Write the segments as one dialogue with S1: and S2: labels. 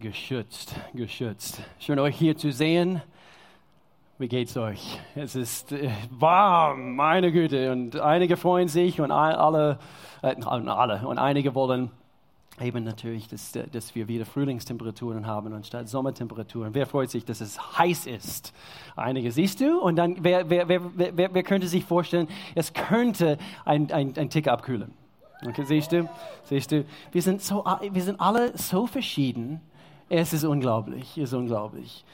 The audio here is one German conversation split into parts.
S1: geschützt, geschützt. Schön euch hier zu sehen. Wie geht's euch? Es ist äh, warm, meine Güte. Und einige freuen sich und alle, äh, alle und einige wollen eben natürlich, dass, dass wir wieder Frühlingstemperaturen haben anstatt Sommertemperaturen. Wer freut sich, dass es heiß ist? Einige siehst du. Und dann, wer, wer, wer, wer, wer könnte sich vorstellen, es könnte ein, ein, ein Tick abkühlen? Okay, siehst du? Siehst du? Wir sind, so, wir sind alle so verschieden. Es ist unglaublich, es ist unglaublich.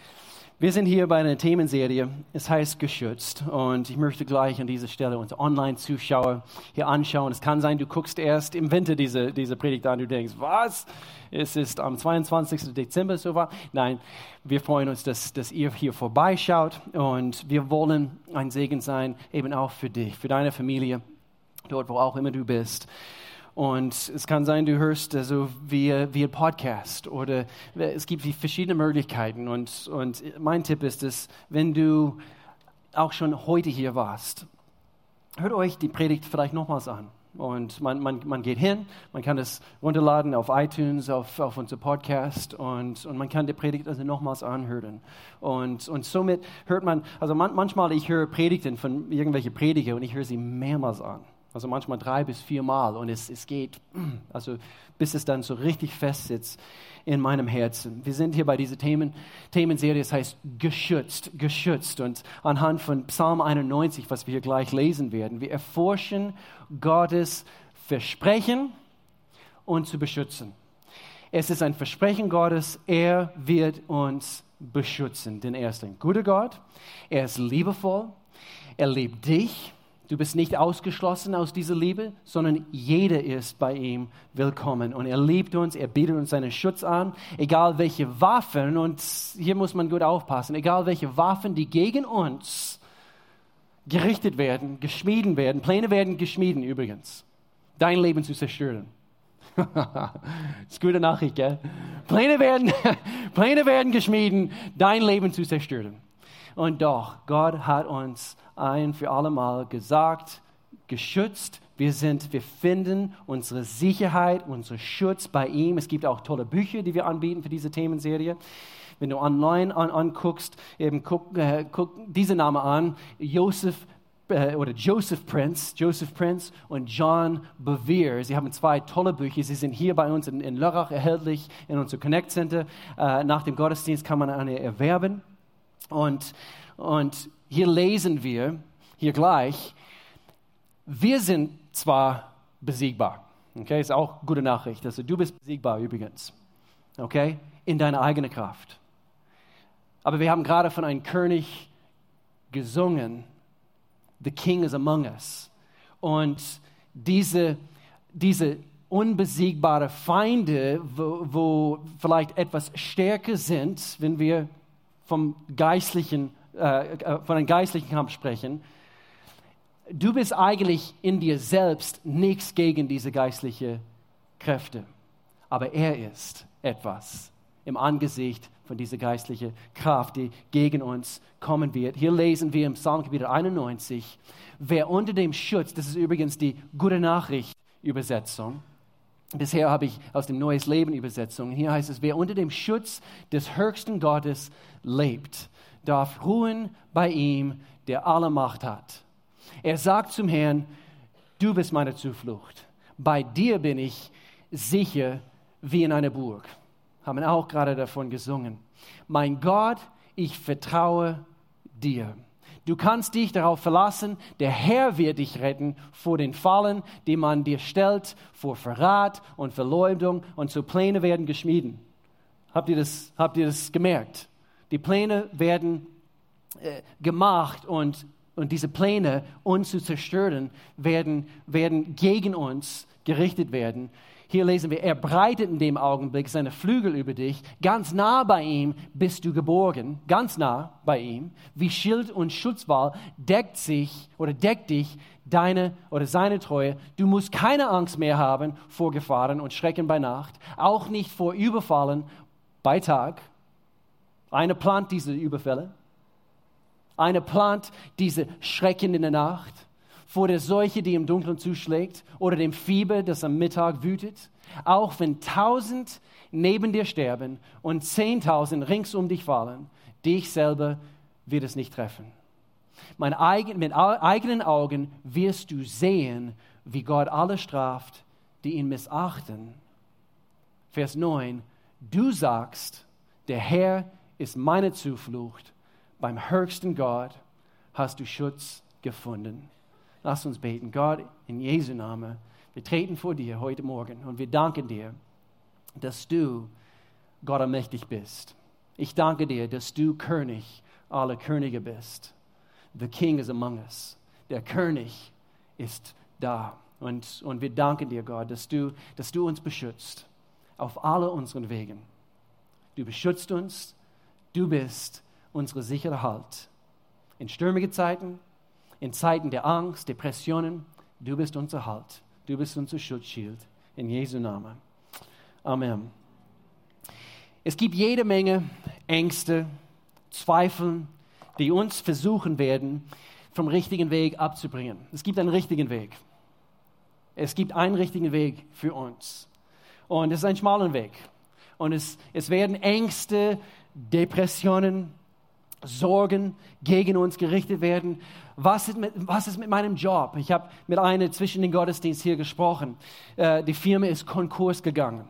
S1: Wir sind hier bei einer Themenserie, es heißt Geschützt. Und ich möchte gleich an dieser Stelle unsere Online-Zuschauer hier anschauen. Es kann sein, du guckst erst im Winter diese, diese Predigt an du denkst, was? Es ist am 22. Dezember so war. Nein, wir freuen uns, dass, dass ihr hier vorbeischaut. Und wir wollen ein Segen sein, eben auch für dich, für deine Familie dort wo auch immer du bist. Und es kann sein, du hörst also via, via Podcast oder es gibt verschiedene Möglichkeiten. Und, und mein Tipp ist es, wenn du auch schon heute hier warst, hört euch die Predigt vielleicht nochmals an. Und man, man, man geht hin, man kann es runterladen auf iTunes, auf, auf unser Podcast und, und man kann die Predigt also nochmals anhören. Und, und somit hört man, also man, manchmal ich höre Predigten von irgendwelchen Prediger und ich höre sie mehrmals an. Also manchmal drei bis vier Mal. Und es, es geht, also bis es dann so richtig fest sitzt in meinem Herzen. Wir sind hier bei dieser Themen, Themenserie, das heißt geschützt, geschützt. Und anhand von Psalm 91, was wir hier gleich lesen werden, wir erforschen Gottes Versprechen und zu beschützen. Es ist ein Versprechen Gottes, er wird uns beschützen. Denn er ist ein guter Gott, er ist liebevoll, er liebt dich Du bist nicht ausgeschlossen aus dieser Liebe, sondern jeder ist bei ihm willkommen. Und er liebt uns, er bietet uns seinen Schutz an, egal welche Waffen, und hier muss man gut aufpassen, egal welche Waffen, die gegen uns gerichtet werden, geschmieden werden, Pläne werden geschmieden übrigens, dein Leben zu zerstören. das ist gute Nachricht, gell? Pläne werden, Pläne werden geschmieden, dein Leben zu zerstören. Und doch, Gott hat uns ein für allemal gesagt, geschützt. Wir sind, wir finden unsere Sicherheit, unseren Schutz bei ihm. Es gibt auch tolle Bücher, die wir anbieten für diese Themenserie. Wenn du online an, anguckst, eben guck, äh, guck diese Name an, Joseph äh, oder Joseph Prince, Joseph Prince und John Bevere. Sie haben zwei tolle Bücher. Sie sind hier bei uns in, in Lörrach erhältlich in unserem Connect Center. Äh, nach dem Gottesdienst kann man eine erwerben. Und, und hier lesen wir, hier gleich, wir sind zwar besiegbar. Okay, ist auch gute Nachricht. Also du bist besiegbar übrigens. Okay, in deiner eigenen Kraft. Aber wir haben gerade von einem König gesungen. The King is among us. Und diese, diese unbesiegbare Feinde, wo, wo vielleicht etwas stärker sind, wenn wir vom geistlichen, äh, äh, von einem geistlichen Kampf sprechen, du bist eigentlich in dir selbst nichts gegen diese geistlichen Kräfte. Aber er ist etwas im Angesicht von dieser geistlichen Kraft, die gegen uns kommen wird. Hier lesen wir im Psalmkapitel 91, wer unter dem Schutz, das ist übrigens die gute Nachricht Übersetzung, Bisher habe ich aus dem Neues Leben Übersetzung. Hier heißt es, wer unter dem Schutz des höchsten Gottes lebt, darf ruhen bei ihm, der alle Macht hat. Er sagt zum Herrn, du bist meine Zuflucht. Bei dir bin ich sicher wie in einer Burg. Haben auch gerade davon gesungen. Mein Gott, ich vertraue dir. Du kannst dich darauf verlassen, der Herr wird dich retten vor den Fallen, die man dir stellt, vor Verrat und Verleumdung und so Pläne werden geschmieden. Habt ihr das, habt ihr das gemerkt? Die Pläne werden äh, gemacht und, und diese Pläne, uns zu zerstören, werden, werden gegen uns gerichtet werden. Hier lesen wir, er breitet in dem Augenblick seine Flügel über dich. Ganz nah bei ihm bist du geborgen, ganz nah bei ihm. Wie Schild und Schutzwall deckt sich oder deckt dich deine oder seine Treue. Du musst keine Angst mehr haben vor Gefahren und Schrecken bei Nacht, auch nicht vor Überfallen bei Tag. Eine plant diese Überfälle. Eine plant diese Schrecken in der Nacht vor der Seuche, die im Dunkeln zuschlägt, oder dem Fieber, das am Mittag wütet. Auch wenn tausend neben dir sterben und zehntausend rings um dich fallen, dich selber wird es nicht treffen. Mein eigen, mit eigenen Augen wirst du sehen, wie Gott alle straft, die ihn missachten. Vers 9, du sagst, der Herr ist meine Zuflucht, beim höchsten Gott hast du Schutz gefunden. Lass uns beten. Gott, in Jesu Namen, wir treten vor dir heute Morgen und wir danken dir, dass du Gott allmächtig bist. Ich danke dir, dass du König aller Könige bist. The King is among us. Der König ist da. Und, und wir danken dir, Gott, dass du, dass du uns beschützt auf alle unseren Wegen. Du beschützt uns, du bist unsere sichere Halt. In stürmigen Zeiten, in Zeiten der Angst, Depressionen, du bist unser Halt. Du bist unser Schutzschild. In Jesu Namen. Amen. Es gibt jede Menge Ängste, Zweifel, die uns versuchen werden, vom richtigen Weg abzubringen. Es gibt einen richtigen Weg. Es gibt einen richtigen Weg für uns. Und es ist ein schmaler Weg. Und es, es werden Ängste, Depressionen, Sorgen gegen uns gerichtet werden. Was ist mit, was ist mit meinem Job? Ich habe mit einer zwischen den Gottesdienst hier gesprochen. Äh, die Firma ist Konkurs gegangen.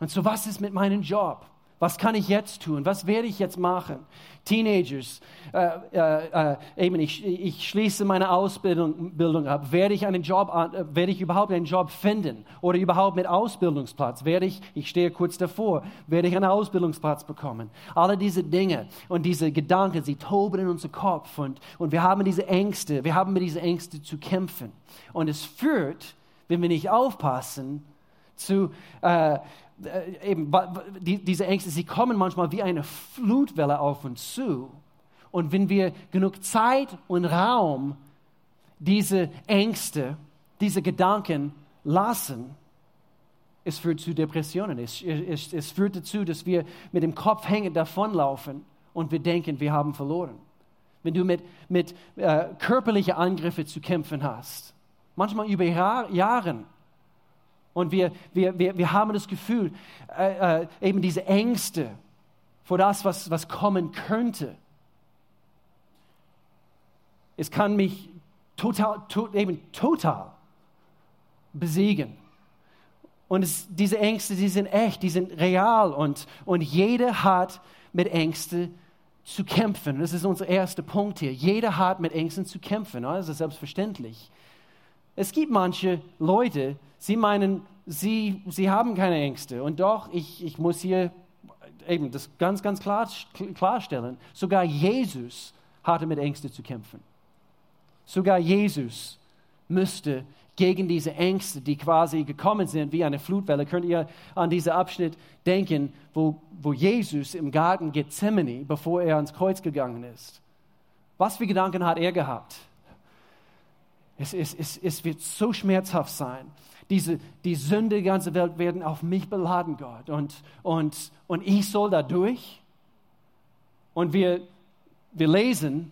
S1: Und so, was ist mit meinem Job? Was kann ich jetzt tun? Was werde ich jetzt machen? Teenagers, äh, äh, äh, eben ich, ich schließe meine Ausbildung Bildung ab. Werde ich einen Job, äh, werde ich überhaupt einen Job finden oder überhaupt mit Ausbildungsplatz? Werde ich, ich stehe kurz davor, werde ich einen Ausbildungsplatz bekommen? Alle diese Dinge und diese Gedanken, sie toben in unserem Kopf und, und wir haben diese Ängste, wir haben mit diesen Ängsten zu kämpfen. Und es führt, wenn wir nicht aufpassen, zu äh, äh, eben, die, diese Ängste, sie kommen manchmal wie eine Flutwelle auf uns zu. Und wenn wir genug Zeit und Raum diese Ängste, diese Gedanken lassen, es führt zu Depressionen. Es, es, es führt dazu, dass wir mit dem Kopf hängend davonlaufen und wir denken, wir haben verloren. Wenn du mit, mit äh, körperlichen Angriffen zu kämpfen hast, manchmal über Jahre, und wir, wir, wir, wir haben das Gefühl, äh, äh, eben diese Ängste vor das, was, was kommen könnte. Es kann mich total, to, eben total besiegen. Und es, diese Ängste, die sind echt, die sind real und, und jeder hat mit Ängsten zu kämpfen. Das ist unser erster Punkt hier. Jeder hat mit Ängsten zu kämpfen. Das ist selbstverständlich. Es gibt manche Leute, sie meinen, sie, sie haben keine Ängste. Und doch, ich, ich muss hier eben das ganz, ganz klar, klarstellen. Sogar Jesus hatte mit Ängsten zu kämpfen. Sogar Jesus müsste gegen diese Ängste, die quasi gekommen sind wie eine Flutwelle, könnt ihr an diesen Abschnitt denken, wo, wo Jesus im Garten Gethsemane, bevor er ans Kreuz gegangen ist. Was für Gedanken hat er gehabt? Es, es, es, es wird so schmerzhaft sein. Diese, die Sünde der ganzen Welt werden auf mich beladen, Gott. Und, und, und ich soll da durch. Und wir, wir lesen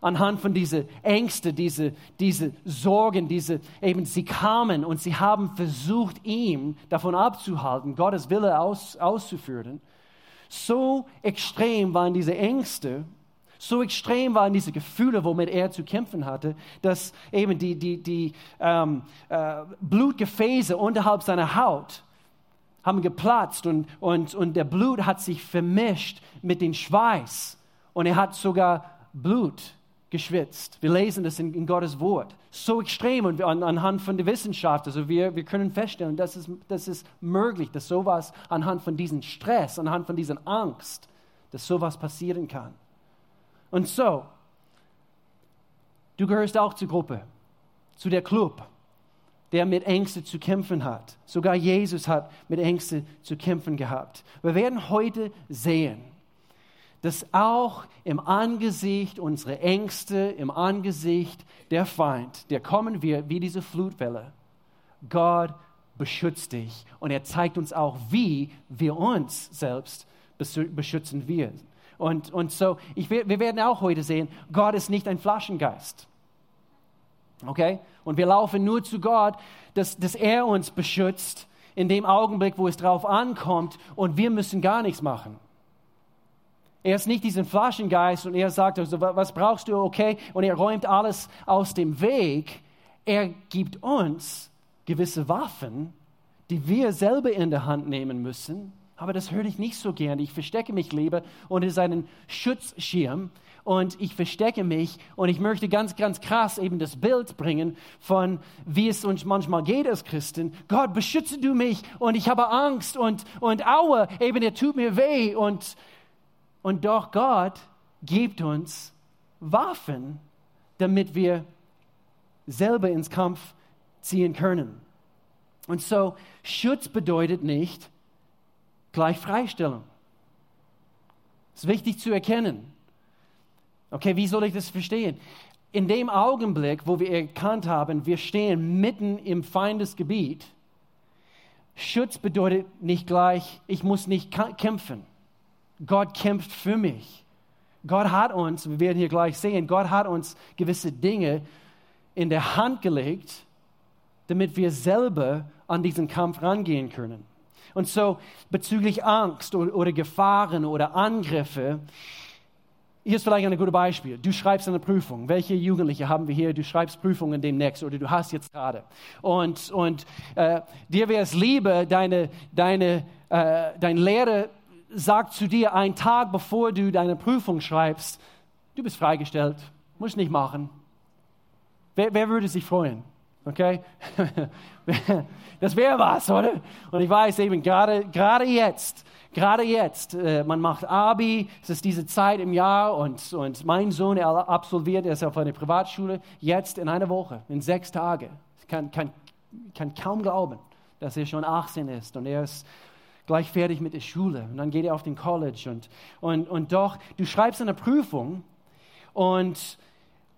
S1: anhand von diesen Ängsten, diese, diese Sorgen, diese, eben sie kamen und sie haben versucht, ihm davon abzuhalten, Gottes Wille aus, auszuführen. So extrem waren diese Ängste so extrem waren diese Gefühle, womit er zu kämpfen hatte, dass eben die, die, die ähm, äh, Blutgefäße unterhalb seiner Haut haben geplatzt und, und, und der Blut hat sich vermischt mit dem Schweiß und er hat sogar Blut geschwitzt. Wir lesen das in, in Gottes Wort. So extrem und an, anhand von der Wissenschaft, also wir, wir können feststellen, das ist, das ist möglich, dass sowas anhand von diesem Stress, anhand von dieser Angst, dass sowas passieren kann. Und so, du gehörst auch zur Gruppe, zu der Club, der mit Ängsten zu kämpfen hat. Sogar Jesus hat mit Ängsten zu kämpfen gehabt. Wir werden heute sehen, dass auch im Angesicht unserer Ängste, im Angesicht der Feind, der kommen wird wie diese Flutwelle, Gott beschützt dich und er zeigt uns auch, wie wir uns selbst beschützen werden. Und, und so, ich, wir werden auch heute sehen, Gott ist nicht ein Flaschengeist. Okay? Und wir laufen nur zu Gott, dass, dass er uns beschützt in dem Augenblick, wo es drauf ankommt und wir müssen gar nichts machen. Er ist nicht diesen Flaschengeist und er sagt, also, was brauchst du, okay? Und er räumt alles aus dem Weg. Er gibt uns gewisse Waffen, die wir selber in der Hand nehmen müssen. Aber das höre ich nicht so gern. Ich verstecke mich lieber unter seinen Schutzschirm und ich verstecke mich und ich möchte ganz, ganz krass eben das Bild bringen von, wie es uns manchmal geht als Christen. Gott, beschütze du mich und ich habe Angst und, und aue, eben er tut mir weh und, und doch Gott gibt uns Waffen, damit wir selber ins Kampf ziehen können. Und so, Schutz bedeutet nicht gleich Freistellung. Das ist wichtig zu erkennen. Okay, wie soll ich das verstehen? In dem Augenblick, wo wir erkannt haben, wir stehen mitten im Feindesgebiet, Schutz bedeutet nicht gleich, ich muss nicht kämpfen. Gott kämpft für mich. Gott hat uns, wir werden hier gleich sehen, Gott hat uns gewisse Dinge in der Hand gelegt, damit wir selber an diesen Kampf rangehen können. Und so bezüglich Angst oder, Gefahren oder Angriffe, hier ist vielleicht ein gutes Beispiel. Du schreibst eine Prüfung. Welche Jugendliche haben wir hier? Du schreibst Prüfungen demnächst oder du hast jetzt gerade. Und, und äh, dir wäre es lieber, deine, deine, äh, dein Lehrer sagt zu dir einen Tag bevor du deine Prüfung schreibst, du bist freigestellt, musst nicht machen. Wer, wer würde sich freuen? Okay? Das wäre was, oder? Und ich weiß eben, gerade, jetzt, gerade jetzt, äh, man macht Abi, es ist diese Zeit im Jahr und, und mein Sohn, er absolviert, er ist auf einer Privatschule, jetzt in einer Woche, in sechs Tagen. Ich kann, kann, kann kaum glauben, dass er schon 18 ist und er ist gleich fertig mit der Schule und dann geht er auf den College und, und, und doch, du schreibst eine Prüfung und,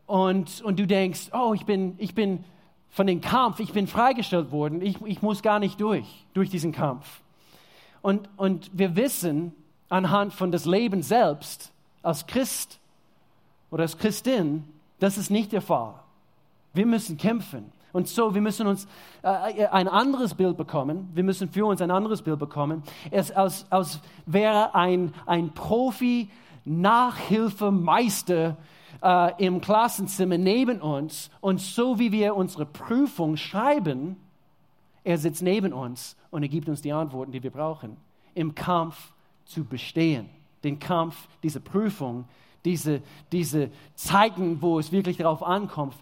S1: und, und du denkst, oh, ich bin, ich bin von dem Kampf, ich bin freigestellt worden, ich, ich muss gar nicht durch, durch diesen Kampf. Und, und wir wissen anhand von das Leben selbst, als Christ oder als Christin, das ist nicht der Fall. Wir müssen kämpfen. Und so, wir müssen uns äh, ein anderes Bild bekommen. Wir müssen für uns ein anderes Bild bekommen. Es als, als wäre ein, ein Profi-Nachhilfemeister äh, im Klassenzimmer neben uns und so wie wir unsere Prüfung schreiben, er sitzt neben uns und er gibt uns die Antworten, die wir brauchen, im Kampf zu bestehen. Den Kampf, diese Prüfung, diese, diese Zeiten, wo es wirklich darauf ankommt,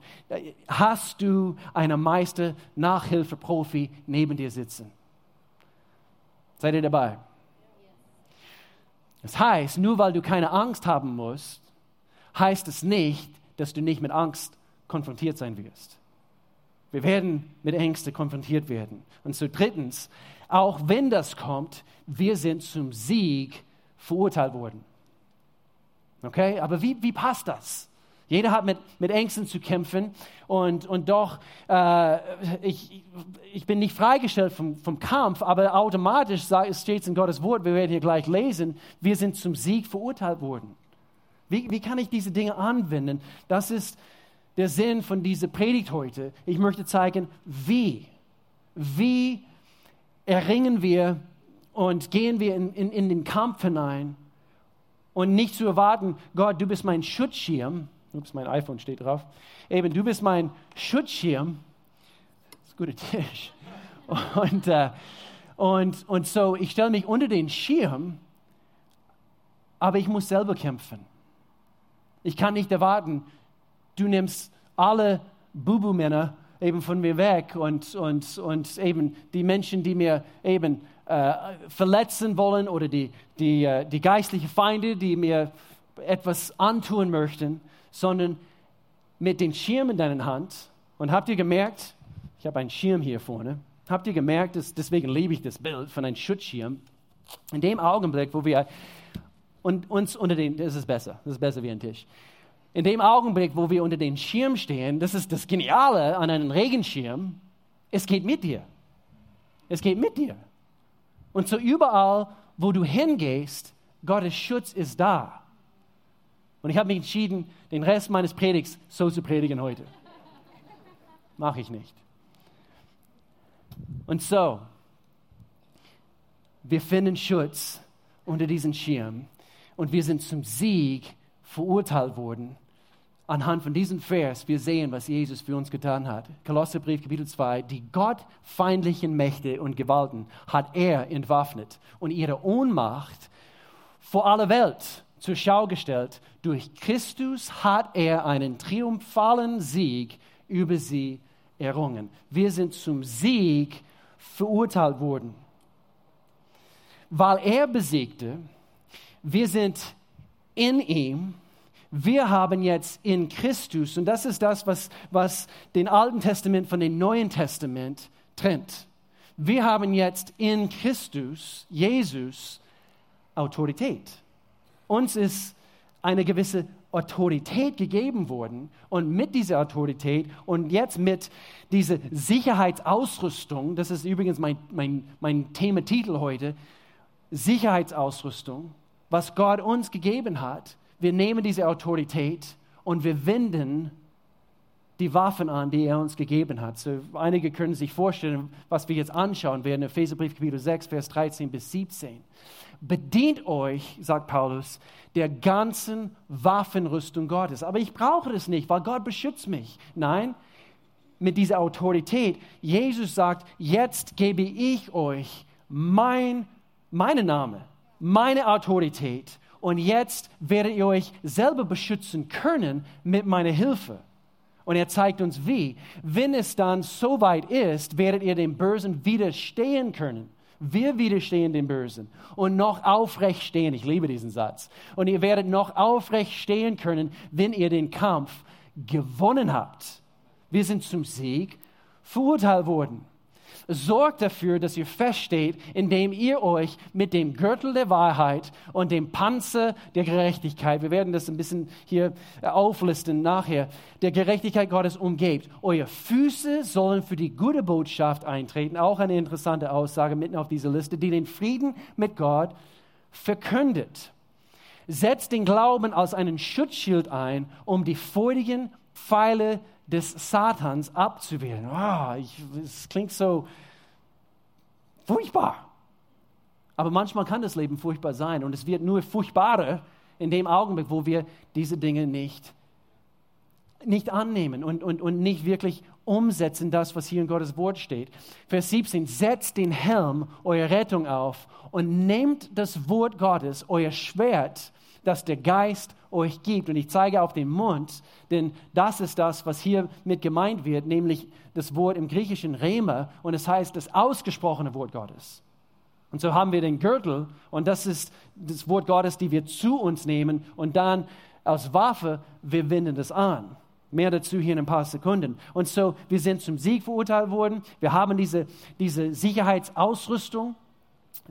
S1: hast du einen Meister, Nachhilfe, Profi neben dir sitzen. Seid ihr dabei? Das heißt, nur weil du keine Angst haben musst, heißt es nicht, dass du nicht mit Angst konfrontiert sein wirst. Wir werden mit Ängsten konfrontiert werden. Und so drittens, auch wenn das kommt, wir sind zum Sieg verurteilt worden. Okay, aber wie, wie passt das? Jeder hat mit, mit Ängsten zu kämpfen und, und doch, äh, ich, ich bin nicht freigestellt vom, vom Kampf, aber automatisch steht es in Gottes Wort, wir werden hier gleich lesen, wir sind zum Sieg verurteilt worden. Wie, wie kann ich diese Dinge anwenden? Das ist der Sinn von dieser Predigt heute. Ich möchte zeigen, wie. Wie erringen wir und gehen wir in, in, in den Kampf hinein und nicht zu erwarten, Gott, du bist mein Schutzschirm. Ups, mein iPhone steht drauf. Eben, du bist mein Schutzschirm. Das ist ein guter Tisch. Und, äh, und, und so, ich stelle mich unter den Schirm, aber ich muss selber kämpfen. Ich kann nicht erwarten, du nimmst alle Bubu-Männer eben von mir weg und, und, und eben die Menschen, die mir eben äh, verletzen wollen oder die, die, äh, die geistlichen Feinde, die mir etwas antun möchten, sondern mit dem Schirm in deiner Hand. Und habt ihr gemerkt, ich habe einen Schirm hier vorne, habt ihr gemerkt, dass, deswegen liebe ich das Bild von einem Schutzschirm, in dem Augenblick, wo wir und uns unter den, das ist besser, das ist besser wie ein Tisch. In dem Augenblick, wo wir unter den Schirm stehen, das ist das Geniale an einem Regenschirm, es geht mit dir. Es geht mit dir. Und so überall, wo du hingehst, Gottes Schutz ist da. Und ich habe mich entschieden, den Rest meines Predigs so zu predigen heute. mache ich nicht. Und so, wir finden Schutz unter diesem Schirm und wir sind zum Sieg verurteilt worden. Anhand von diesem Vers, wir sehen, was Jesus für uns getan hat. Kolosserbrief, Kapitel 2, die gottfeindlichen Mächte und Gewalten hat er entwaffnet und ihre Ohnmacht vor aller Welt zur Schau gestellt. Durch Christus hat er einen triumphalen Sieg über sie errungen. Wir sind zum Sieg verurteilt worden. Weil er besiegte, wir sind in ihm, wir haben jetzt in Christus, und das ist das, was, was den Alten Testament von dem Neuen Testament trennt. Wir haben jetzt in Christus, Jesus, Autorität. Uns ist eine gewisse Autorität gegeben worden und mit dieser Autorität und jetzt mit dieser Sicherheitsausrüstung, das ist übrigens mein, mein, mein Thematitel heute, Sicherheitsausrüstung, was Gott uns gegeben hat, wir nehmen diese Autorität und wir wenden die Waffen an, die er uns gegeben hat. So, einige können sich vorstellen, was wir jetzt anschauen werden, Epheserbrief Kapitel 6, Vers 13 bis 17 bedient euch, sagt Paulus, der ganzen Waffenrüstung Gottes. Aber ich brauche es nicht, weil Gott beschützt mich. Nein, mit dieser Autorität. Jesus sagt, jetzt gebe ich euch mein, meine Name, meine Autorität. Und jetzt werdet ihr euch selber beschützen können mit meiner Hilfe. Und er zeigt uns wie. Wenn es dann soweit ist, werdet ihr dem Bösen widerstehen können. Wir widerstehen dem Bösen und noch aufrecht stehen. Ich liebe diesen Satz. Und ihr werdet noch aufrecht stehen können, wenn ihr den Kampf gewonnen habt. Wir sind zum Sieg verurteilt worden. Sorgt dafür, dass ihr feststeht, indem ihr euch mit dem Gürtel der Wahrheit und dem Panzer der Gerechtigkeit, wir werden das ein bisschen hier auflisten nachher, der Gerechtigkeit Gottes umgebt. Eure Füße sollen für die gute Botschaft eintreten. Auch eine interessante Aussage mitten auf dieser Liste, die den Frieden mit Gott verkündet. Setzt den Glauben als einen Schutzschild ein, um die feurigen Pfeile des Satans abzuwehren. Oh, es klingt so furchtbar. Aber manchmal kann das Leben furchtbar sein und es wird nur furchtbarer in dem Augenblick, wo wir diese Dinge nicht, nicht annehmen und, und, und nicht wirklich umsetzen, das, was hier in Gottes Wort steht. Vers 17, setzt den Helm eurer Rettung auf und nehmt das Wort Gottes, euer Schwert, das der Geist euch gibt. Und ich zeige auf den Mund, denn das ist das, was hier mit gemeint wird, nämlich das Wort im Griechischen Rema und es heißt das ausgesprochene Wort Gottes. Und so haben wir den Gürtel und das ist das Wort Gottes, die wir zu uns nehmen und dann als Waffe, wir wenden das an. Mehr dazu hier in ein paar Sekunden. Und so, wir sind zum Sieg verurteilt worden. Wir haben diese, diese Sicherheitsausrüstung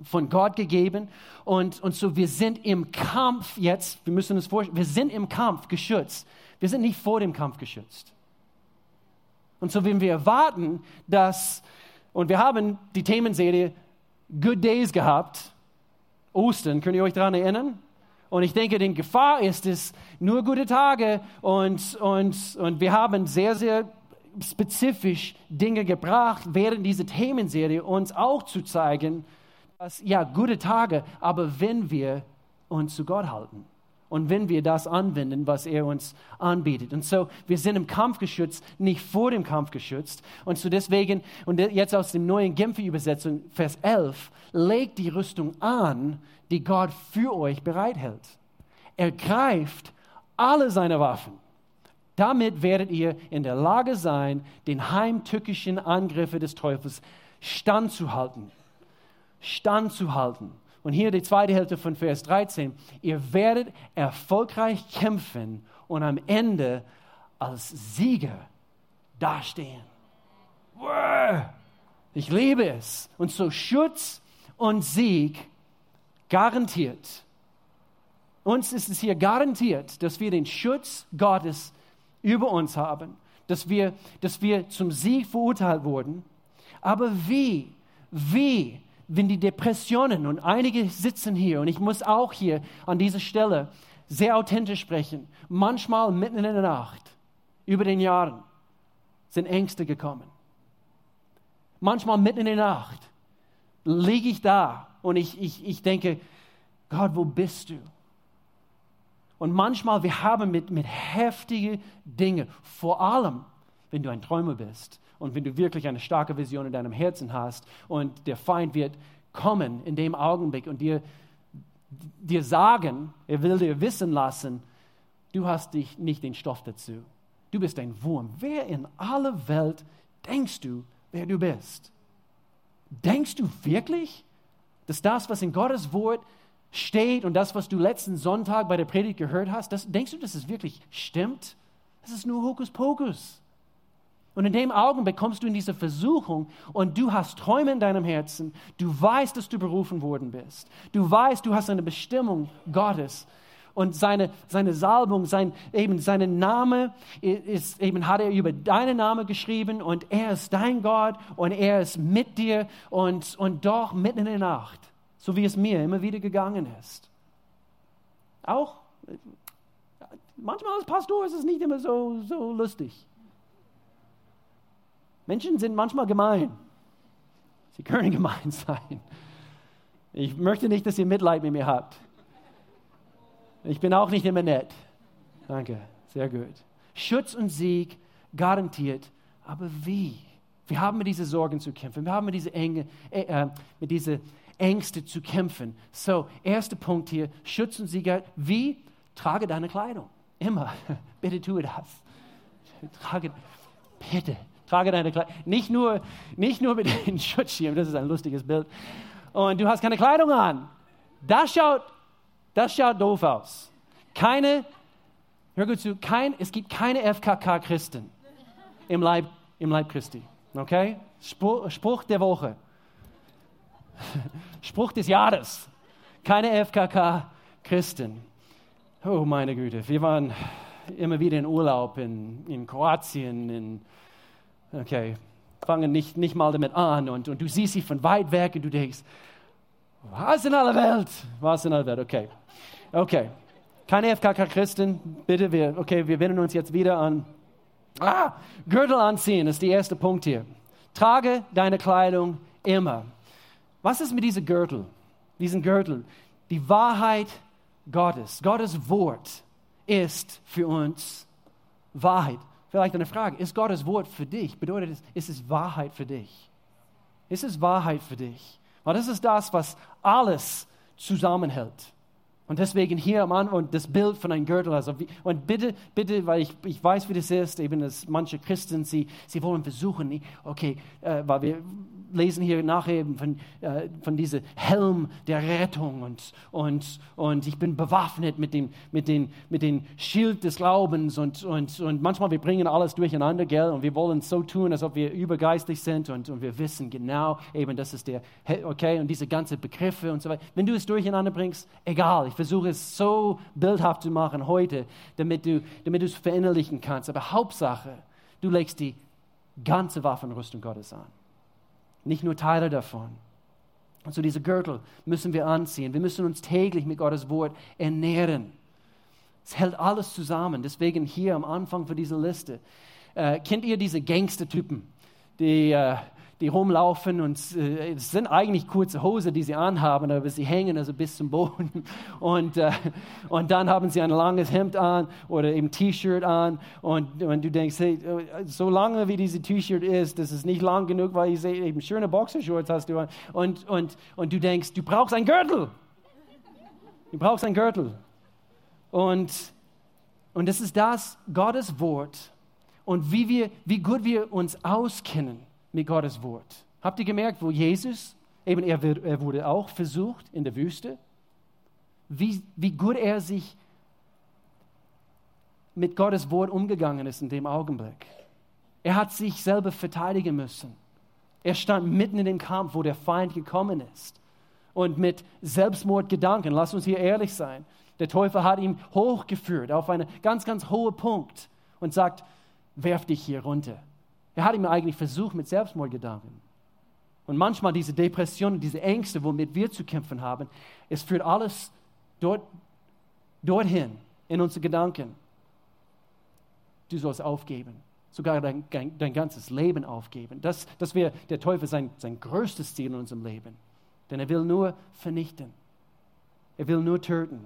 S1: von Gott gegeben. Und, und so, wir sind im Kampf jetzt, wir müssen uns vorstellen, wir sind im Kampf geschützt. Wir sind nicht vor dem Kampf geschützt. Und so, wenn wir erwarten, dass, und wir haben die Themenserie Good Days gehabt, Ostern, könnt ihr euch daran erinnern? Und ich denke, die Gefahr ist es, nur gute Tage und, und, und wir haben sehr, sehr spezifisch Dinge gebracht während dieser Themenserie, uns auch zu zeigen, dass, ja, gute Tage, aber wenn wir uns zu Gott halten und wenn wir das anwenden, was er uns anbietet. Und so, wir sind im Kampf geschützt, nicht vor dem Kampf geschützt. Und so deswegen, und jetzt aus dem neuen Genfer Übersetzung, Vers 11, legt die Rüstung an, die Gott für euch bereithält. Ergreift alle seine Waffen. Damit werdet ihr in der Lage sein, den heimtückischen Angriffen des Teufels standzuhalten standzuhalten. Und hier die zweite Hälfte von Vers 13. Ihr werdet erfolgreich kämpfen und am Ende als Sieger dastehen. Ich liebe es. Und so Schutz und Sieg garantiert. Uns ist es hier garantiert, dass wir den Schutz Gottes über uns haben, dass wir, dass wir zum Sieg verurteilt wurden. Aber wie, wie wenn die Depressionen, und einige sitzen hier, und ich muss auch hier an dieser Stelle sehr authentisch sprechen, manchmal mitten in der Nacht, über den Jahren, sind Ängste gekommen. Manchmal mitten in der Nacht liege ich da und ich, ich, ich denke, Gott, wo bist du? Und manchmal, wir haben mit, mit heftigen Dingen, vor allem, wenn du ein Träumer bist und wenn du wirklich eine starke Vision in deinem Herzen hast und der Feind wird kommen in dem Augenblick und dir, dir sagen, er will dir wissen lassen, du hast dich nicht den Stoff dazu. Du bist ein Wurm. Wer in aller Welt denkst du, wer du bist? Denkst du wirklich, dass das, was in Gottes Wort steht und das, was du letzten Sonntag bei der Predigt gehört hast, das, denkst du, dass es wirklich stimmt? Das ist nur Hokuspokus. Und in dem Augenblick kommst du in diese Versuchung und du hast Träume in deinem Herzen. Du weißt, dass du berufen worden bist. Du weißt, du hast eine Bestimmung Gottes. Und seine, seine Salbung, sein, eben seinen Name ist, eben hat er über deinen Namen geschrieben und er ist dein Gott und er ist mit dir und, und doch mitten in der Nacht, so wie es mir immer wieder gegangen ist. Auch manchmal als Pastor ist es nicht immer so, so lustig. Menschen sind manchmal gemein. Sie können gemein sein. Ich möchte nicht, dass ihr Mitleid mit mir habt. Ich bin auch nicht immer nett. Danke, sehr gut. Schutz und Sieg garantiert, aber wie? Wir haben mit diesen Sorgen zu kämpfen. Wir haben mit diesen Enge, äh, äh, mit diese Ängste zu kämpfen. So, erster Punkt hier: Schutz und Sieg. Wie? Trage deine Kleidung. Immer. Bitte tue das. Trage, bitte. Trage deine Kleidung. Nicht nur, nicht nur mit den Schutzschirm, das ist ein lustiges Bild. Und du hast keine Kleidung an. Das schaut, das schaut doof aus. Keine, hör gut zu, kein, es gibt keine FKK-Christen im Leib, im Leib Christi. Okay? Spruch, Spruch der Woche. Spruch des Jahres. Keine FKK-Christen. Oh meine Güte, wir waren immer wieder in Urlaub in, in Kroatien, in Okay, fangen nicht, nicht mal damit an und, und du siehst sie von weit weg und du denkst, was in aller Welt? Was in aller Welt? Okay, okay. Keine FKK-Christen, bitte, wir, okay, wir wenden uns jetzt wieder an. Ah, Gürtel anziehen ist der erste Punkt hier. Trage deine Kleidung immer. Was ist mit diesem Gürtel? Diesen Gürtel. Die Wahrheit Gottes, Gottes Wort ist für uns Wahrheit. Vielleicht eine Frage, ist Gottes Wort für dich? Bedeutet es, ist es Wahrheit für dich? Ist es Wahrheit für dich? Weil das ist das, was alles zusammenhält. Und deswegen hier am Anfang das Bild von einem Gürtel. Also, und bitte, bitte, weil ich, ich weiß, wie das ist, eben, dass manche Christen, sie, sie wollen versuchen, okay, äh, weil wir lesen hier nachher eben von, äh, von diesem Helm der Rettung und, und, und ich bin bewaffnet mit dem, mit, den, mit dem Schild des Glaubens und, und, und manchmal wir bringen alles durcheinander, gell, und wir wollen so tun, als ob wir übergeistig sind und, und wir wissen genau eben, das ist der, okay, und diese ganzen Begriffe und so weiter. Wenn du es durcheinander bringst, egal, ich versuche es so bildhaft zu machen heute, damit du, damit du es verinnerlichen kannst. Aber Hauptsache, du legst die ganze Waffenrüstung Gottes an. Nicht nur Teile davon. Und so diese Gürtel müssen wir anziehen. Wir müssen uns täglich mit Gottes Wort ernähren. Es hält alles zusammen. Deswegen hier am Anfang für diese Liste. Äh, kennt ihr diese Gangster-Typen, die äh, die rumlaufen und äh, es sind eigentlich kurze Hosen, die sie anhaben, aber sie hängen also bis zum Boden. Und, äh, und dann haben sie ein langes Hemd an oder eben T-Shirt an und, und du denkst, hey, so lange wie diese T-Shirt ist, das ist nicht lang genug, weil ich sehe eben schöne Boxershorts hast du an. Und, und, und du denkst, du brauchst einen Gürtel. Du brauchst einen Gürtel. Und, und das ist das, Gottes Wort und wie, wir, wie gut wir uns auskennen mit Gottes Wort. Habt ihr gemerkt, wo Jesus, eben er, er wurde auch versucht in der Wüste, wie, wie gut er sich mit Gottes Wort umgegangen ist in dem Augenblick. Er hat sich selber verteidigen müssen. Er stand mitten in dem Kampf, wo der Feind gekommen ist. Und mit Selbstmordgedanken, lass uns hier ehrlich sein, der Teufel hat ihn hochgeführt auf einen ganz, ganz hohen Punkt und sagt, werf dich hier runter. Er hat ihm eigentlich versucht mit Selbstmordgedanken. Und manchmal diese Depressionen, diese Ängste, womit wir zu kämpfen haben, es führt alles dort, dorthin in unsere Gedanken. Du sollst aufgeben. sogar dein, dein, ganzes Leben aufgeben. Das, das wäre der Teufel sein, sein größtes Ziel in unserem Leben. Denn er will nur vernichten. Er will nur töten.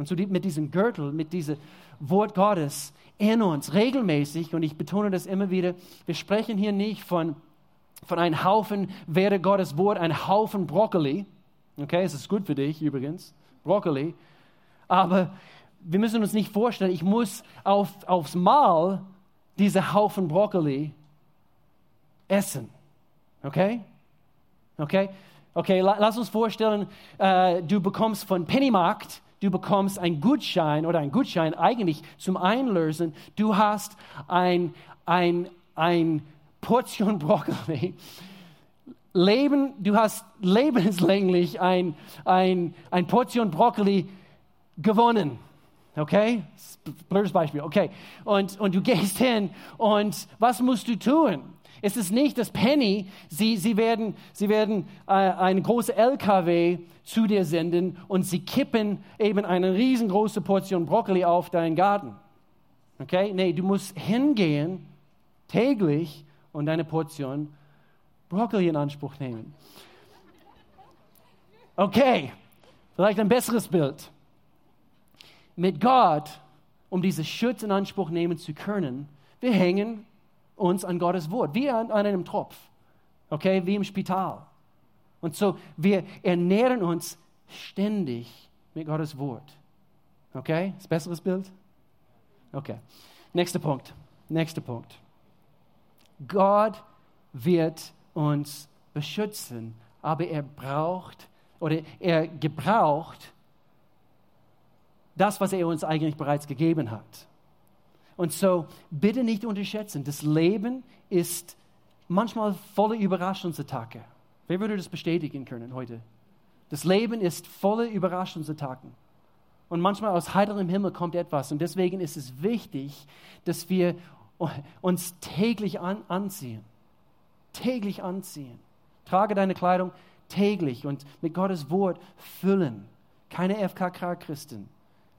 S1: Und so mit diesem Gürtel, mit diesem Wort Gottes in uns regelmäßig, und ich betone das immer wieder, wir sprechen hier nicht von, von einem Haufen, wäre Gottes Wort ein Haufen Brokkoli. Okay, es ist gut für dich übrigens, Brokkoli. Aber wir müssen uns nicht vorstellen, ich muss auf, aufs Mal diese Haufen Brokkoli essen. Okay? Okay? Okay, lass uns vorstellen, äh, du bekommst von Pennymarkt, du bekommst einen Gutschein oder einen Gutschein eigentlich zum Einlösen. Du hast ein, ein, ein Portion Brokkoli. Leben, du hast lebenslänglich ein, ein, ein Portion Brokkoli gewonnen. Okay? Blödes Beispiel. Okay. Und, und du gehst hin und was musst du tun? Es ist nicht das Penny, sie, sie werden, sie werden äh, eine große LKW zu dir senden und sie kippen eben eine riesengroße Portion Brokkoli auf deinen Garten. Okay? Nee, du musst hingehen täglich und deine Portion Brokkoli in Anspruch nehmen. Okay, vielleicht ein besseres Bild mit Gott, um diese Schutz in Anspruch nehmen zu können, wir hängen uns an Gottes Wort, wie an, an einem Tropf, okay, wie im Spital. Und so, wir ernähren uns ständig mit Gottes Wort. Okay, ist besseres Bild? Okay, nächster Punkt, nächster Punkt. Gott wird uns beschützen, aber er braucht oder er gebraucht das, was er uns eigentlich bereits gegeben hat. Und so bitte nicht unterschätzen, das Leben ist manchmal voller Überraschungsattacke. Wer würde das bestätigen können heute? Das Leben ist voller Überraschungsattacken. Und manchmal aus heiterem Himmel kommt etwas. Und deswegen ist es wichtig, dass wir uns täglich an, anziehen. Täglich anziehen. Trage deine Kleidung täglich und mit Gottes Wort füllen. Keine FKK-Christen.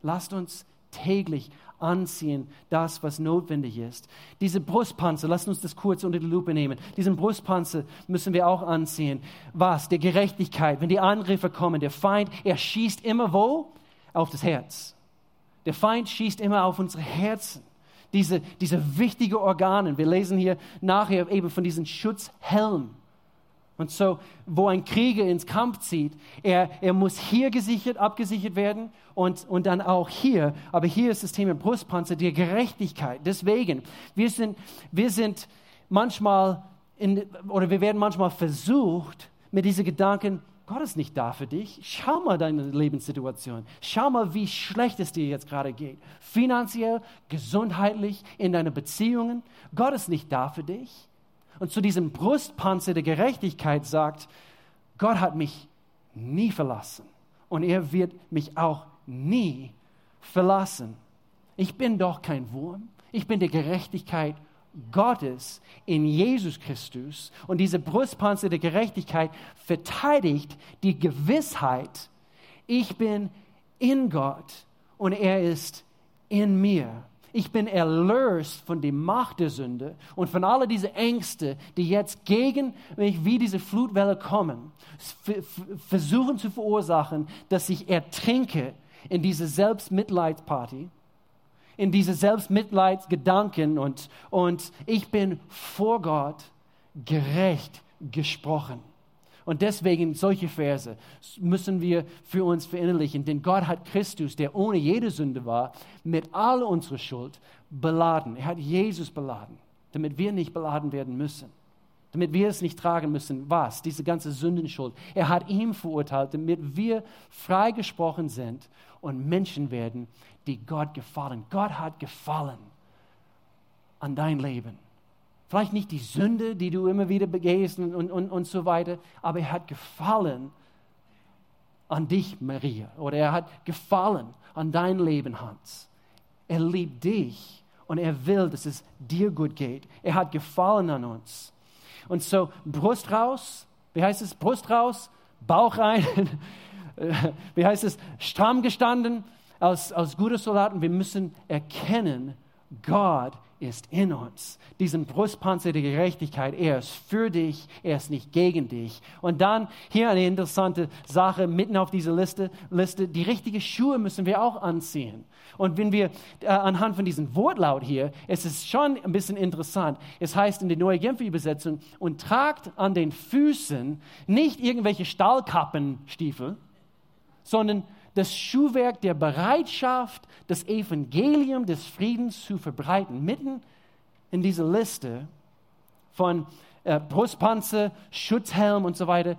S1: Lasst uns täglich anziehen, das, was notwendig ist. Diese Brustpanzer, lasst uns das kurz unter die Lupe nehmen. Diesen Brustpanzer müssen wir auch anziehen. Was? Der Gerechtigkeit. Wenn die Angriffe kommen, der Feind, er schießt immer wo? Auf das Herz. Der Feind schießt immer auf unsere Herzen. Diese, diese wichtigen Organe. Wir lesen hier nachher eben von diesem Schutzhelm. Und so, wo ein Krieger ins Kampf zieht, er, er muss hier gesichert, abgesichert werden und, und dann auch hier. Aber hier ist das Thema Brustpanzer, die Gerechtigkeit. Deswegen, wir sind, wir sind manchmal, in, oder wir werden manchmal versucht, mit diesen Gedanken, Gott ist nicht da für dich. Schau mal deine Lebenssituation. Schau mal, wie schlecht es dir jetzt gerade geht. Finanziell, gesundheitlich, in deinen Beziehungen. Gott ist nicht da für dich und zu diesem Brustpanzer der Gerechtigkeit sagt, Gott hat mich nie verlassen und er wird mich auch nie verlassen. Ich bin doch kein Wurm, ich bin der Gerechtigkeit Gottes in Jesus Christus und diese Brustpanzer der Gerechtigkeit verteidigt die Gewissheit, ich bin in Gott und er ist in mir ich bin erlöst von der Macht der Sünde und von all diesen Ängsten, die jetzt gegen mich wie diese Flutwelle kommen, versuchen zu verursachen, dass ich ertrinke in diese Selbstmitleidsparty, in diese Selbstmitleidsgedanken und, und ich bin vor Gott gerecht gesprochen. Und deswegen solche Verse müssen wir für uns verinnerlichen, denn Gott hat Christus, der ohne jede Sünde war, mit all unserer Schuld beladen. Er hat Jesus beladen, damit wir nicht beladen werden müssen. Damit wir es nicht tragen müssen. Was? Diese ganze Sündenschuld. Er hat ihn verurteilt, damit wir freigesprochen sind und Menschen werden, die Gott gefallen. Gott hat gefallen an dein Leben. Vielleicht nicht die Sünde, die du immer wieder begehst und, und, und, so weiter, aber er hat gefallen an dich, Maria. Oder er hat gefallen an dein Leben, Hans. Er liebt dich und er will, dass es dir gut geht. Er hat gefallen an uns. Und so Brust raus, wie heißt es? Brust raus, Bauch rein. wie heißt es? Stramm gestanden als, als gute Soldaten. Wir müssen erkennen, Gott ist in uns. Diesen Brustpanzer der Gerechtigkeit, er ist für dich, er ist nicht gegen dich. Und dann hier eine interessante Sache mitten auf dieser Liste, Liste die richtigen Schuhe müssen wir auch anziehen. Und wenn wir äh, anhand von diesem Wortlaut hier, es ist schon ein bisschen interessant. Es heißt in der Neue Genfer Übersetzung, und tragt an den Füßen nicht irgendwelche Stahlkappenstiefel, sondern das Schuhwerk der Bereitschaft, das Evangelium des Friedens zu verbreiten. Mitten in dieser Liste von äh, Brustpanzer, Schutzhelm und so weiter.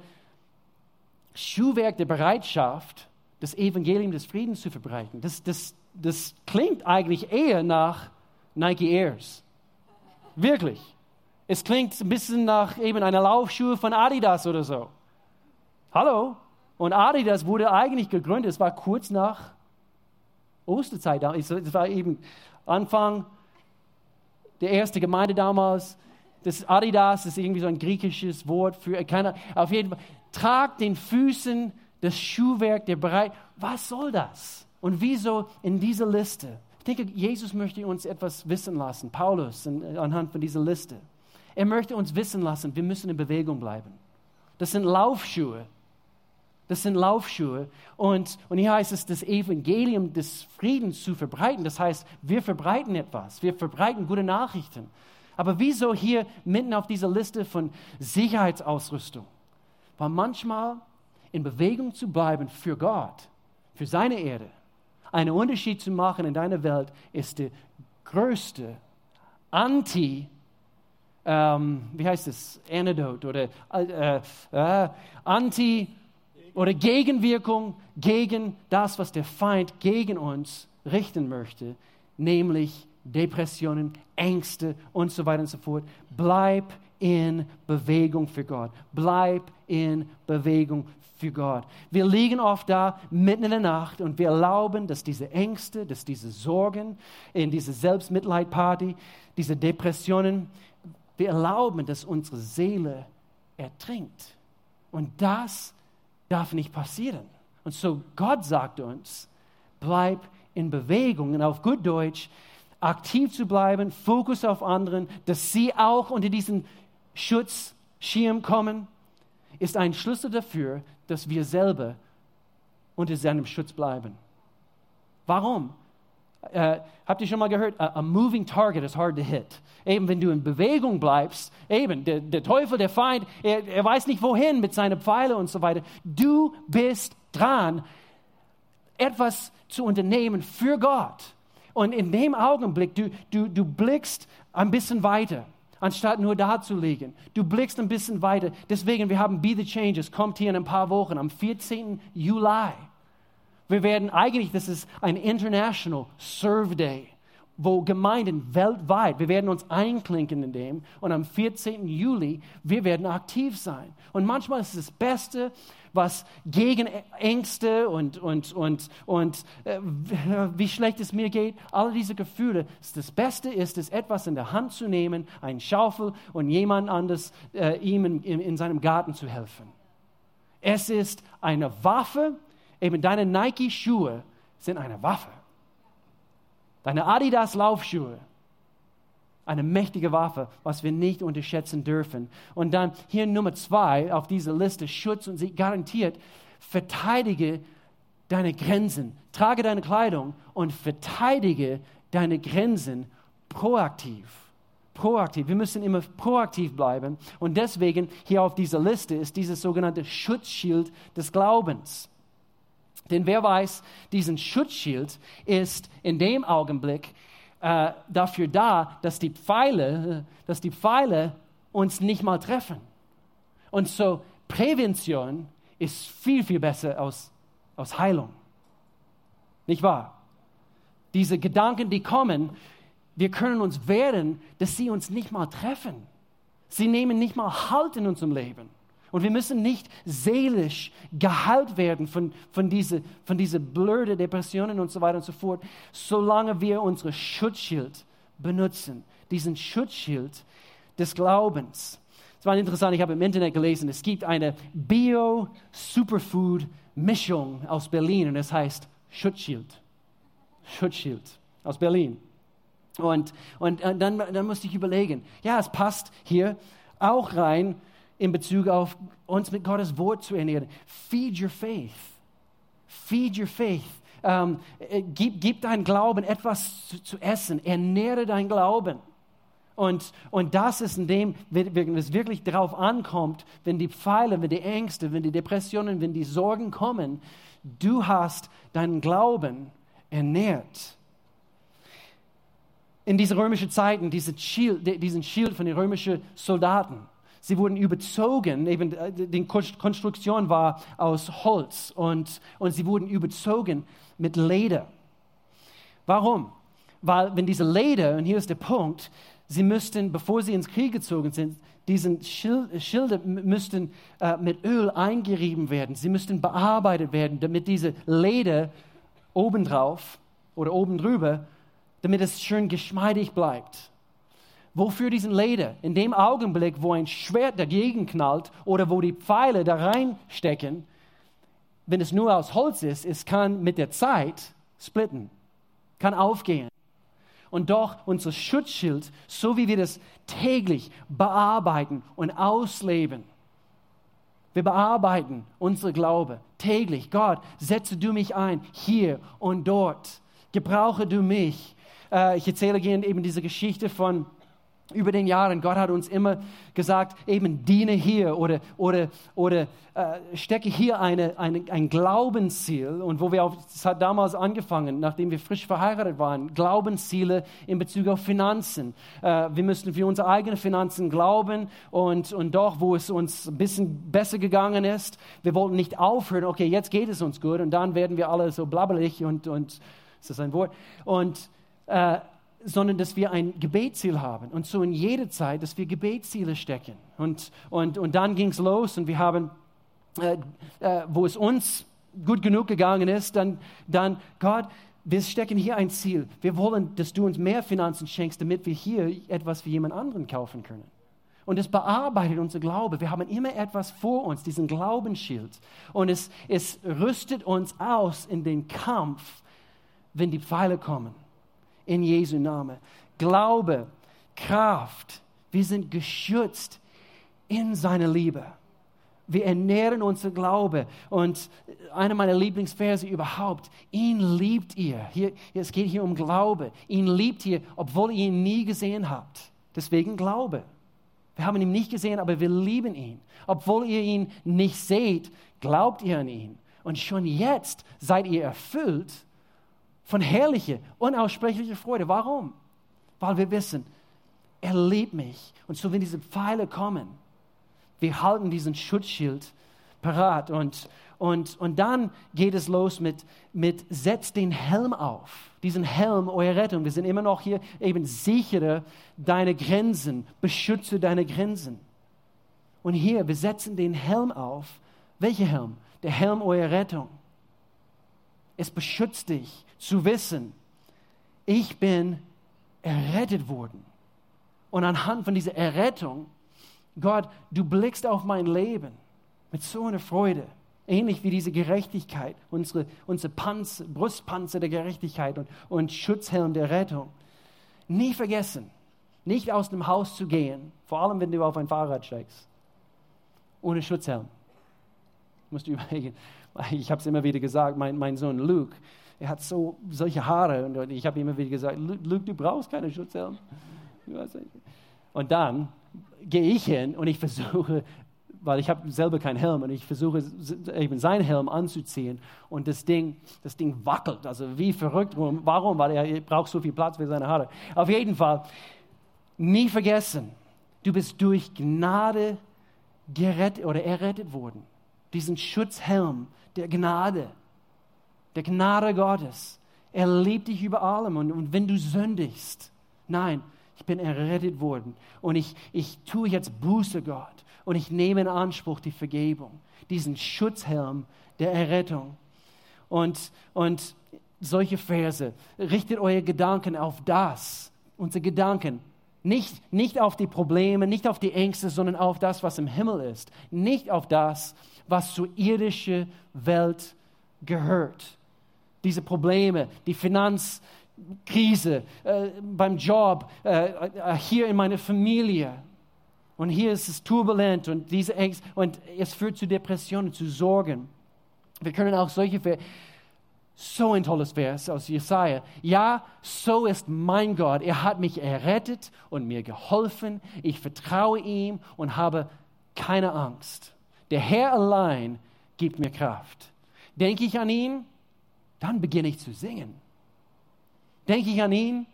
S1: Schuhwerk der Bereitschaft, das Evangelium des Friedens zu verbreiten. Das, das, das klingt eigentlich eher nach Nike Airs. Wirklich. Es klingt ein bisschen nach eben einer Laufschuhe von Adidas oder so. Hallo? Und Adidas wurde eigentlich gegründet, es war kurz nach Osterzeit, es war eben Anfang der ersten Gemeinde damals. Das Adidas ist irgendwie so ein griechisches Wort für, keine, auf jeden Fall, tragt den Füßen das Schuhwerk der bereit. Was soll das? Und wieso in dieser Liste? Ich denke, Jesus möchte uns etwas wissen lassen, Paulus anhand von dieser Liste. Er möchte uns wissen lassen, wir müssen in Bewegung bleiben. Das sind Laufschuhe. Das sind Laufschuhe. Und, und hier heißt es, das Evangelium des Friedens zu verbreiten. Das heißt, wir verbreiten etwas. Wir verbreiten gute Nachrichten. Aber wieso hier mitten auf dieser Liste von Sicherheitsausrüstung? Weil manchmal in Bewegung zu bleiben für Gott, für seine Erde, einen Unterschied zu machen in deiner Welt, ist der größte Anti- ähm, wie heißt es, Antidote oder äh, äh, Anti- oder Gegenwirkung gegen das, was der Feind gegen uns richten möchte, nämlich Depressionen, Ängste und so weiter und so fort. Bleib in Bewegung für Gott. Bleib in Bewegung für Gott. Wir liegen oft da mitten in der Nacht und wir erlauben, dass diese Ängste, dass diese Sorgen, in diese Selbstmitleidparty, diese Depressionen, wir erlauben, dass unsere Seele ertrinkt. Und das darf nicht passieren. Und so Gott sagt uns, bleib in Bewegung und auf gut Deutsch aktiv zu bleiben, Fokus auf anderen, dass sie auch unter diesen Schutzschirm kommen, ist ein Schlüssel dafür, dass wir selber unter seinem Schutz bleiben. Warum? Äh, habt ihr schon mal gehört? A, a, moving target is hard to hit. Eben wenn du in Bewegung bleibst, eben der, der Teufel, der Feind, er, er weiß nicht wohin mit seinen Pfeilen und so weiter. Du bist dran, etwas zu unternehmen für Gott. Und in dem Augenblick, du, du, du blickst ein bisschen weiter, anstatt nur da zu liegen. Du blickst ein bisschen weiter. Deswegen, wir haben Be the Changes, kommt hier in ein paar Wochen, am 14. Juli. Wir werden eigentlich, das ist ein International Serve Day, wo Gemeinden weltweit, wir werden uns einklinken in dem und am 14. Juli, wir werden aktiv sein. Und manchmal ist es das Beste, was gegen Ängste und, und, und, und äh, wie schlecht es mir geht, alle diese Gefühle, das Beste ist es, etwas in der Hand zu nehmen, einen Schaufel und jemand anderes äh, ihm in, in, in seinem Garten zu helfen. Es ist eine Waffe, Eben deine Nike-Schuhe sind eine Waffe. Deine Adidas-Laufschuhe, eine mächtige Waffe, was wir nicht unterschätzen dürfen. Und dann hier Nummer zwei auf dieser Liste, Schutz und sie garantiert, verteidige deine Grenzen. Trage deine Kleidung und verteidige deine Grenzen proaktiv. Proaktiv. Wir müssen immer proaktiv bleiben. Und deswegen hier auf dieser Liste ist dieses sogenannte Schutzschild des Glaubens. Denn wer weiß, diesen Schutzschild ist in dem Augenblick äh, dafür da, dass die Pfeile, dass die Pfeile uns nicht mal treffen. Und so Prävention ist viel, viel besser als, als Heilung. Nicht wahr? Diese Gedanken, die kommen, wir können uns wehren, dass sie uns nicht mal treffen. Sie nehmen nicht mal Halt in unserem Leben. Und wir müssen nicht seelisch geheilt werden von, von diese, von diese blöde Depressionen und so weiter und so fort, solange wir unsere Schutzschild benutzen. Diesen Schutzschild des Glaubens. Es war interessant, ich habe im Internet gelesen, es gibt eine Bio-Superfood-Mischung aus Berlin und es heißt Schutzschild. Schutzschild aus Berlin. Und, und, und dann, dann musste ich überlegen, ja, es passt hier auch rein in Bezug auf uns mit Gottes Wort zu ernähren. Feed your faith. Feed your faith. Ähm, äh, gib, gib dein Glauben etwas zu, zu essen. Ernähre dein Glauben. Und, und das ist in dem, wenn es wirklich darauf ankommt, wenn die Pfeile, wenn die Ängste, wenn die Depressionen, wenn die Sorgen kommen, du hast deinen Glauben ernährt in diese römischen Zeiten diese Schild, diesen Schild von den römischen Soldaten. Sie wurden überzogen, eben äh, die Konstruktion war aus Holz und, und sie wurden überzogen mit Leder. Warum? Weil wenn diese Leder, und hier ist der Punkt, sie müssten, bevor sie ins Krieg gezogen sind, Schild, Schilde müssten äh, mit Öl eingerieben werden. Sie müssten bearbeitet werden, damit diese Leder obendrauf oder oben drüber damit es schön geschmeidig bleibt. Wofür diesen Leder? In dem Augenblick, wo ein Schwert dagegen knallt oder wo die Pfeile da reinstecken, wenn es nur aus Holz ist, es kann mit der Zeit splitten, kann aufgehen. Und doch unser Schutzschild, so wie wir das täglich bearbeiten und ausleben, wir bearbeiten unsere Glaube täglich. Gott, setze du mich ein, hier und dort. Gebrauche du mich äh, ich erzähle gerne eben diese Geschichte von über den Jahren, Gott hat uns immer gesagt, eben diene hier oder, oder, oder äh, stecke hier eine, eine, ein Glaubensziel. Und wo wir auf, das hat damals angefangen, nachdem wir frisch verheiratet waren, Glaubensziele in Bezug auf Finanzen. Äh, wir müssen für unsere eigenen Finanzen glauben und, und doch, wo es uns ein bisschen besser gegangen ist, wir wollten nicht aufhören, okay, jetzt geht es uns gut und dann werden wir alle so blabbelig und, und ist das ein Wort? Und äh, sondern dass wir ein Gebetsziel haben. Und so in jeder Zeit, dass wir Gebetsziele stecken. Und, und, und dann ging es los und wir haben, äh, äh, wo es uns gut genug gegangen ist, dann, dann Gott, wir stecken hier ein Ziel. Wir wollen, dass du uns mehr Finanzen schenkst, damit wir hier etwas für jemand anderen kaufen können. Und es bearbeitet unser Glaube. Wir haben immer etwas vor uns, diesen Glaubensschild. Und es, es rüstet uns aus in den Kampf, wenn die Pfeile kommen in Jesu Namen. Glaube, Kraft, wir sind geschützt in seiner Liebe. Wir ernähren unser Glaube. Und einer meiner Lieblingsverse überhaupt, ihn liebt ihr. Hier, es geht hier um Glaube. Ihn liebt ihr, obwohl ihr ihn nie gesehen habt. Deswegen Glaube. Wir haben ihn nicht gesehen, aber wir lieben ihn. Obwohl ihr ihn nicht seht, glaubt ihr an ihn. Und schon jetzt seid ihr erfüllt von herrlicher, unaussprechlicher Freude. Warum? Weil wir wissen, er liebt mich. Und so, wenn diese Pfeile kommen, wir halten diesen Schutzschild parat. Und, und, und dann geht es los mit, mit setzt den Helm auf. Diesen Helm, eure Rettung. Wir sind immer noch hier, eben sichere deine Grenzen, beschütze deine Grenzen. Und hier, wir setzen den Helm auf. Welcher Helm? Der Helm eurer Rettung. Es beschützt dich zu wissen, ich bin errettet worden. Und anhand von dieser Errettung, Gott, du blickst auf mein Leben mit so einer Freude. Ähnlich wie diese Gerechtigkeit, unsere, unsere Panzer, Brustpanzer der Gerechtigkeit und, und Schutzhelm der Rettung. Nie vergessen, nicht aus dem Haus zu gehen, vor allem wenn du auf ein Fahrrad steigst, ohne Schutzhelm. Musst du überlegen, ich habe es immer wieder gesagt, mein, mein Sohn Luke, er hat so solche Haare und ich habe immer wieder gesagt, Luke, du brauchst keine Schutzhelm. Und dann gehe ich hin und ich versuche, weil ich habe selber keinen Helm und ich versuche eben seinen Helm anzuziehen und das Ding, das Ding wackelt, also wie verrückt. Warum? Weil er braucht so viel Platz für seine Haare. Auf jeden Fall, nie vergessen, du bist durch Gnade gerettet oder errettet worden. Diesen Schutzhelm der Gnade der Gnade Gottes. Er liebt dich über allem. Und, und wenn du sündigst, nein, ich bin errettet worden. Und ich, ich tue jetzt Buße, Gott. Und ich nehme in Anspruch die Vergebung, diesen Schutzhelm der Errettung. Und, und solche Verse, richtet eure Gedanken auf das, unsere Gedanken, nicht, nicht auf die Probleme, nicht auf die Ängste, sondern auf das, was im Himmel ist. Nicht auf das, was zur irdischen Welt gehört diese Probleme, die Finanz, Krise äh, beim Job, äh, äh, hier in meiner Familie. Und hier ist es turbulent und diese Ängste und es führt zu Depressionen, zu Sorgen. Wir können auch solche so ein tolles Vers aus Jesaja. Ja, so ist mein Gott. Er hat mich errettet und mir geholfen. Ich vertraue ihm und habe keine Angst. Der Herr allein gibt mir Kraft. Denke ich an ihn, dann beginne ich zu singen. Denke ich an ihn,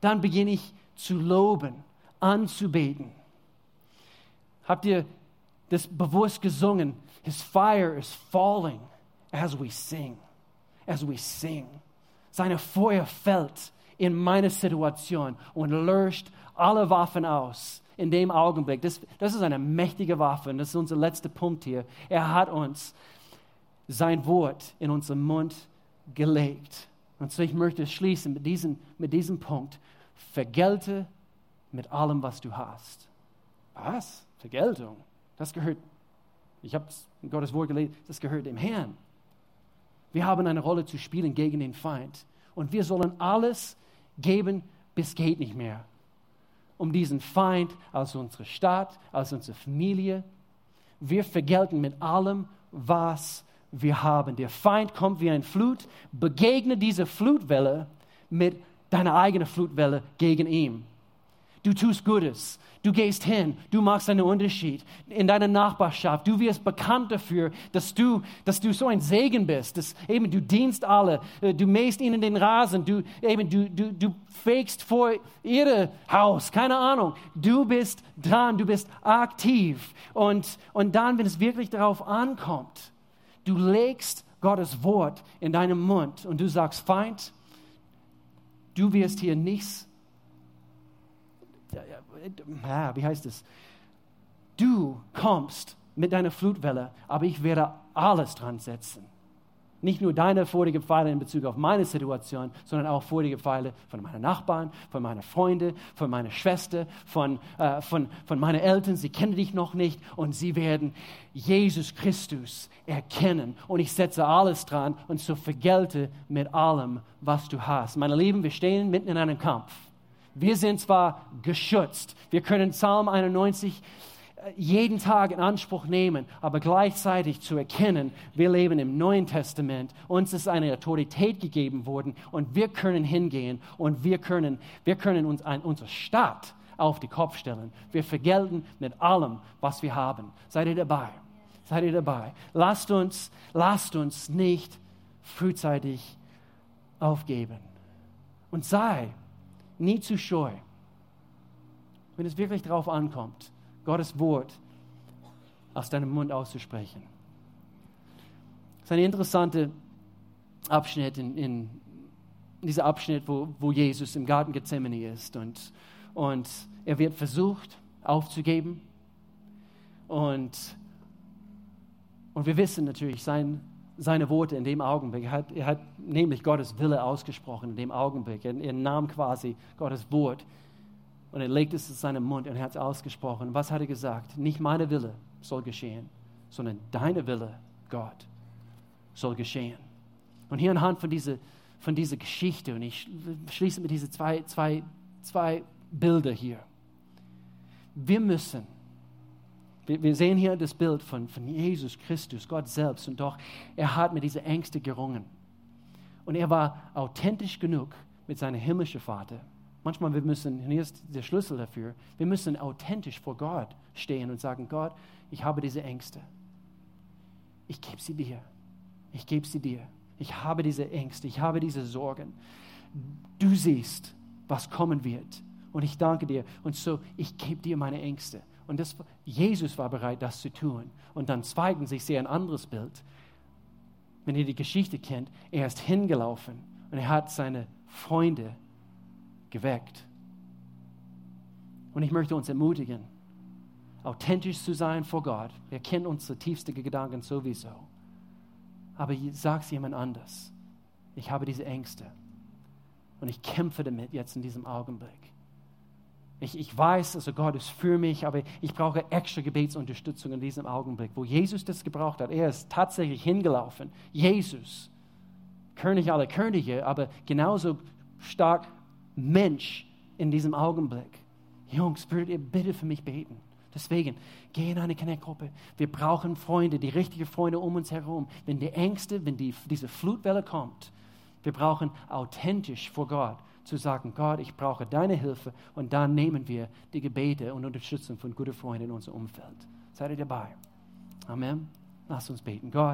S1: dann beginne ich zu loben, anzubeten. Habt ihr das bewusst gesungen? His fire is falling as we sing as we sing. Seine Feuer fällt in meine Situation und löscht alle Waffen aus in dem Augenblick. Das, das ist eine mächtige Waffe und das ist unser letzter Punkt hier. Er hat uns sein Wort in unseren Mund gelegt. Und so ich möchte schließen mit diesem, mit diesem Punkt. Vergelte mit allem, was du hast. Was? Vergeltung? Das gehört, ich habe Gottes Wort gelesen, das gehört dem Herrn. Wir haben eine Rolle zu spielen gegen den Feind. Und wir sollen alles geben, bis geht nicht mehr. Um diesen Feind aus unserer Stadt, aus unserer Familie. Wir vergelten mit allem, was wir haben. Der Feind kommt wie ein Flut. Begegne diese Flutwelle mit deiner eigenen Flutwelle gegen ihn. Du tust Gutes. Du gehst hin, du machst einen Unterschied in deiner Nachbarschaft. Du wirst bekannt dafür, dass du, dass du so ein Segen bist. Dass eben du dienst alle, äh, du mähst ihnen den Rasen, du, eben, du, du, du fegst vor ihr Haus, keine Ahnung. Du bist dran, du bist aktiv. Und, und dann, wenn es wirklich darauf ankommt, du legst Gottes Wort in deinem Mund und du sagst, Feind, du wirst hier nichts ja, wie heißt es? Du kommst mit deiner Flutwelle, aber ich werde alles dran setzen. Nicht nur deine vorige Pfeile in Bezug auf meine Situation, sondern auch vorige Pfeile von meinen Nachbarn, von meinen Freunden, von meiner Schwester, von, äh, von, von meinen Eltern. Sie kennen dich noch nicht und sie werden Jesus Christus erkennen. Und ich setze alles dran und so vergelte mit allem, was du hast. Meine Lieben, wir stehen mitten in einem Kampf. Wir sind zwar geschützt, wir können Psalm 91 äh, jeden Tag in Anspruch nehmen, aber gleichzeitig zu erkennen, wir leben im Neuen Testament, uns ist eine Autorität gegeben worden und wir können hingehen und wir können, wir können uns ein, unsere Stadt auf die Kopf stellen. Wir vergelten mit allem, was wir haben. Seid ihr dabei? Seid ihr dabei? Lasst uns, lasst uns nicht frühzeitig aufgeben. Und sei nie zu scheu, wenn es wirklich darauf ankommt, Gottes Wort aus deinem Mund auszusprechen. Das ist ein interessanter Abschnitt in, in dieser Abschnitt, wo, wo Jesus im Garten Gethsemane ist und, und er wird versucht aufzugeben und, und wir wissen natürlich, sein, seine Worte in dem Augenblick. Er hat, er hat nämlich Gottes Wille ausgesprochen in dem Augenblick. Er, er, nahm quasi Gottes Wort und er legte es in seinen Mund und hat es ausgesprochen. Was hat er gesagt? Nicht meine Wille soll geschehen, sondern deine Wille, Gott, soll geschehen. Und hier anhand von dieser, von dieser Geschichte, und ich schließe mit diesen zwei, zwei, zwei Bilder hier. Wir müssen wir, sehen hier das Bild von, von Jesus Christus, Gott selbst. Und doch, er hat mit dieser Ängste gerungen. Und er war authentisch genug mit seinem himmlischen Vater. Manchmal wir müssen, hier ist der Schlüssel dafür, wir müssen authentisch vor Gott stehen und sagen, Gott, ich habe diese Ängste. Ich gebe sie dir. Ich gebe sie dir. Ich habe diese Ängste, ich habe diese Sorgen. Du siehst, was kommen wird. Und ich danke dir. Und so, ich gebe dir meine Ängste. Und das, Jesus war bereit, das zu tun. Und dann zweitens, ich sehe ein anderes Bild. Wenn ihr die Geschichte kennt, er ist hingelaufen und er hat seine Freunde geweckt. Und ich möchte uns ermutigen, authentisch zu sein vor Gott. Er kennt unsere tiefsten Gedanken sowieso. Aber sag es jemand anders. Ich habe diese Ängste. Und ich kämpfe damit jetzt in diesem Augenblick. Ich, ich weiß, also Gott ist für mich, aber ich brauche extra Gebetsunterstützung in diesem Augenblick, wo Jesus das gebraucht hat. Er ist tatsächlich hingelaufen. Jesus, König aller Könige, aber genauso stark Mensch in diesem Augenblick. Jungs, würdet ihr bitte für mich beten? Deswegen, geh in eine Connect-Gruppe. Wir brauchen Freunde, die richtigen Freunde um uns herum. Wenn die Ängste, wenn die, diese Flutwelle kommt, wir brauchen authentisch vor Gott zu sagen, Gott, ich brauche deine Hilfe und dann nehmen wir die Gebete und Unterstützung von guten Freunden in unserem Umfeld. Seid ihr dabei? Amen. Lasst uns beten. Gott,